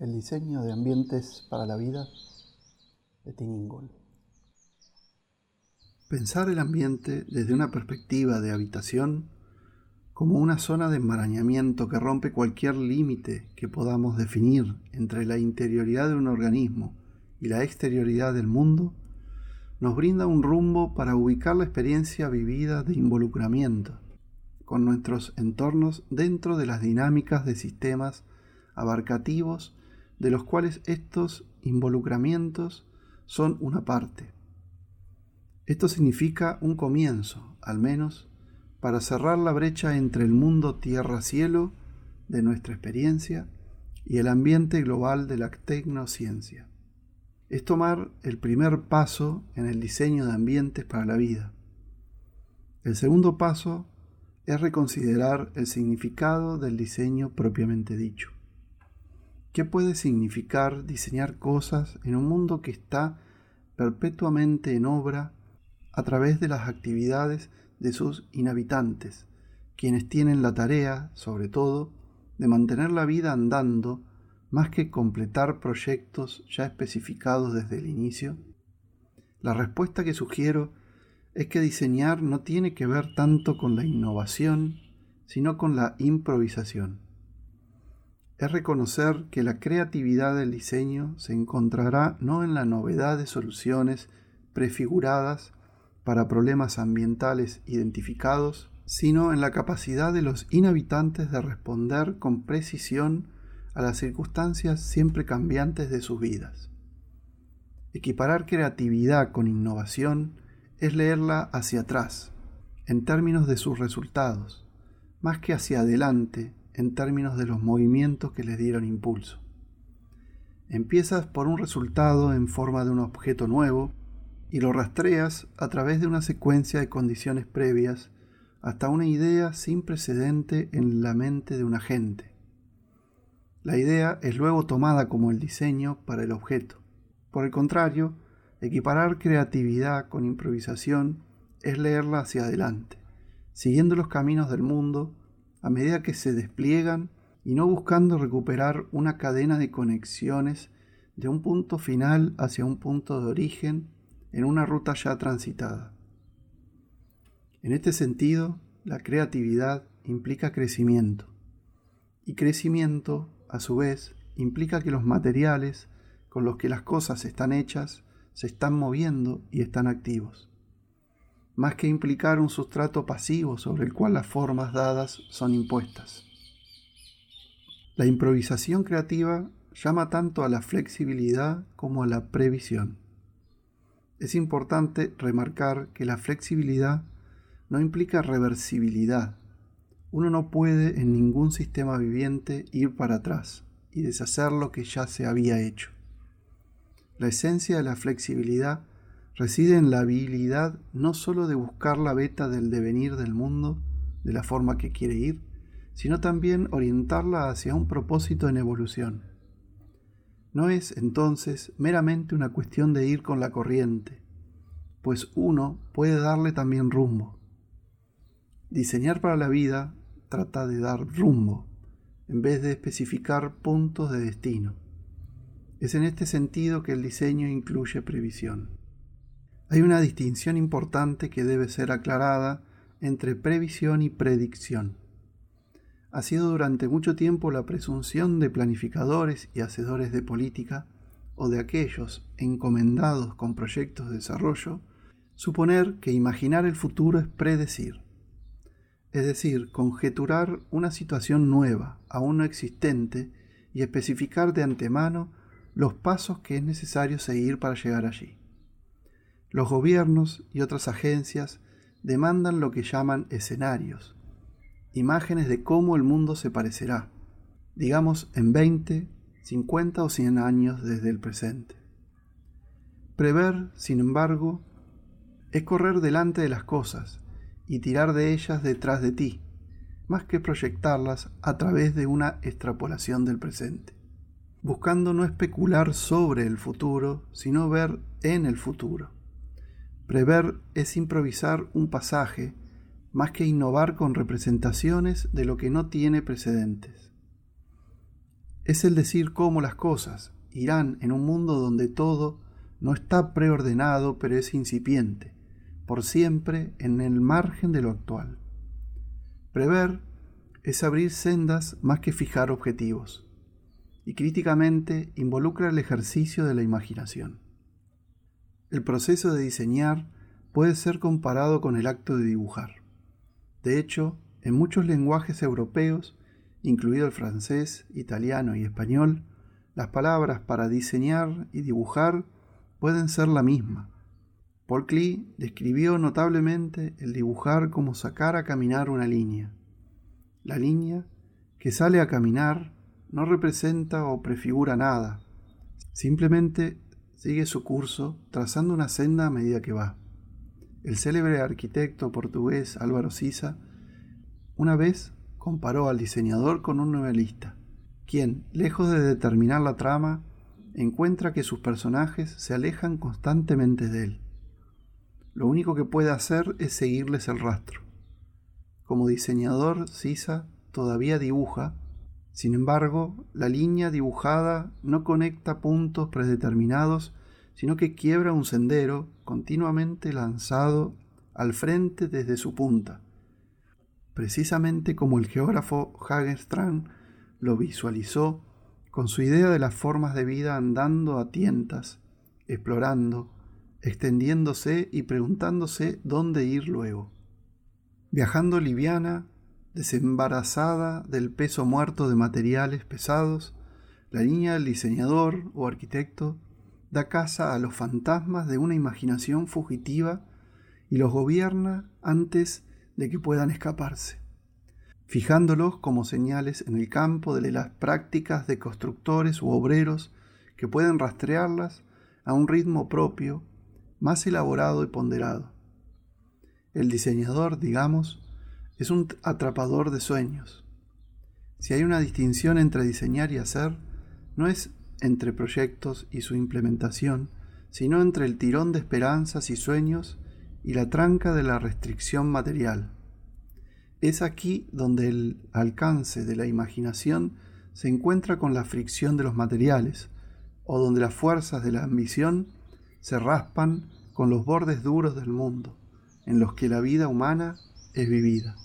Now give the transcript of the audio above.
El diseño de ambientes para la vida de Tiningol. Pensar el ambiente desde una perspectiva de habitación como una zona de enmarañamiento que rompe cualquier límite que podamos definir entre la interioridad de un organismo y la exterioridad del mundo, nos brinda un rumbo para ubicar la experiencia vivida de involucramiento con nuestros entornos dentro de las dinámicas de sistemas abarcativos de los cuales estos involucramientos son una parte. Esto significa un comienzo, al menos, para cerrar la brecha entre el mundo tierra-cielo de nuestra experiencia y el ambiente global de la tecnociencia. Es tomar el primer paso en el diseño de ambientes para la vida. El segundo paso es reconsiderar el significado del diseño propiamente dicho. ¿Qué puede significar diseñar cosas en un mundo que está perpetuamente en obra a través de las actividades de sus inhabitantes, quienes tienen la tarea, sobre todo, de mantener la vida andando más que completar proyectos ya especificados desde el inicio? La respuesta que sugiero es que diseñar no tiene que ver tanto con la innovación, sino con la improvisación es reconocer que la creatividad del diseño se encontrará no en la novedad de soluciones prefiguradas para problemas ambientales identificados, sino en la capacidad de los inhabitantes de responder con precisión a las circunstancias siempre cambiantes de sus vidas. Equiparar creatividad con innovación es leerla hacia atrás, en términos de sus resultados, más que hacia adelante en términos de los movimientos que les dieron impulso. Empiezas por un resultado en forma de un objeto nuevo y lo rastreas a través de una secuencia de condiciones previas hasta una idea sin precedente en la mente de un agente. La idea es luego tomada como el diseño para el objeto. Por el contrario, equiparar creatividad con improvisación es leerla hacia adelante, siguiendo los caminos del mundo a medida que se despliegan y no buscando recuperar una cadena de conexiones de un punto final hacia un punto de origen en una ruta ya transitada. En este sentido, la creatividad implica crecimiento y crecimiento, a su vez, implica que los materiales con los que las cosas están hechas se están moviendo y están activos más que implicar un sustrato pasivo sobre el cual las formas dadas son impuestas. La improvisación creativa llama tanto a la flexibilidad como a la previsión. Es importante remarcar que la flexibilidad no implica reversibilidad. Uno no puede en ningún sistema viviente ir para atrás y deshacer lo que ya se había hecho. La esencia de la flexibilidad reside en la habilidad no sólo de buscar la beta del devenir del mundo de la forma que quiere ir, sino también orientarla hacia un propósito en evolución. No es entonces meramente una cuestión de ir con la corriente, pues uno puede darle también rumbo. Diseñar para la vida trata de dar rumbo, en vez de especificar puntos de destino. Es en este sentido que el diseño incluye previsión. Hay una distinción importante que debe ser aclarada entre previsión y predicción. Ha sido durante mucho tiempo la presunción de planificadores y hacedores de política, o de aquellos encomendados con proyectos de desarrollo, suponer que imaginar el futuro es predecir, es decir, conjeturar una situación nueva, aún no existente, y especificar de antemano los pasos que es necesario seguir para llegar allí. Los gobiernos y otras agencias demandan lo que llaman escenarios, imágenes de cómo el mundo se parecerá, digamos en 20, 50 o 100 años desde el presente. Prever, sin embargo, es correr delante de las cosas y tirar de ellas detrás de ti, más que proyectarlas a través de una extrapolación del presente, buscando no especular sobre el futuro, sino ver en el futuro. Prever es improvisar un pasaje más que innovar con representaciones de lo que no tiene precedentes. Es el decir cómo las cosas irán en un mundo donde todo no está preordenado pero es incipiente, por siempre en el margen de lo actual. Prever es abrir sendas más que fijar objetivos, y críticamente involucra el ejercicio de la imaginación. El proceso de diseñar puede ser comparado con el acto de dibujar. De hecho, en muchos lenguajes europeos, incluido el francés, italiano y español, las palabras para diseñar y dibujar pueden ser la misma. Paul Klee describió notablemente el dibujar como sacar a caminar una línea. La línea que sale a caminar no representa o prefigura nada, simplemente sigue su curso trazando una senda a medida que va. El célebre arquitecto portugués Álvaro Sisa una vez comparó al diseñador con un novelista, quien, lejos de determinar la trama, encuentra que sus personajes se alejan constantemente de él. Lo único que puede hacer es seguirles el rastro. Como diseñador, Sisa todavía dibuja, sin embargo, la línea dibujada no conecta puntos predeterminados, sino que quiebra un sendero continuamente lanzado al frente desde su punta, precisamente como el geógrafo Hagerstrand lo visualizó con su idea de las formas de vida andando a tientas, explorando, extendiéndose y preguntándose dónde ir luego. Viajando liviana, desembarazada del peso muerto de materiales pesados, la niña del diseñador o arquitecto da caza a los fantasmas de una imaginación fugitiva y los gobierna antes de que puedan escaparse fijándolos como señales en el campo de las prácticas de constructores u obreros que pueden rastrearlas a un ritmo propio, más elaborado y ponderado. El diseñador, digamos, es un atrapador de sueños. Si hay una distinción entre diseñar y hacer, no es entre proyectos y su implementación, sino entre el tirón de esperanzas y sueños y la tranca de la restricción material. Es aquí donde el alcance de la imaginación se encuentra con la fricción de los materiales, o donde las fuerzas de la ambición se raspan con los bordes duros del mundo, en los que la vida humana es vivida.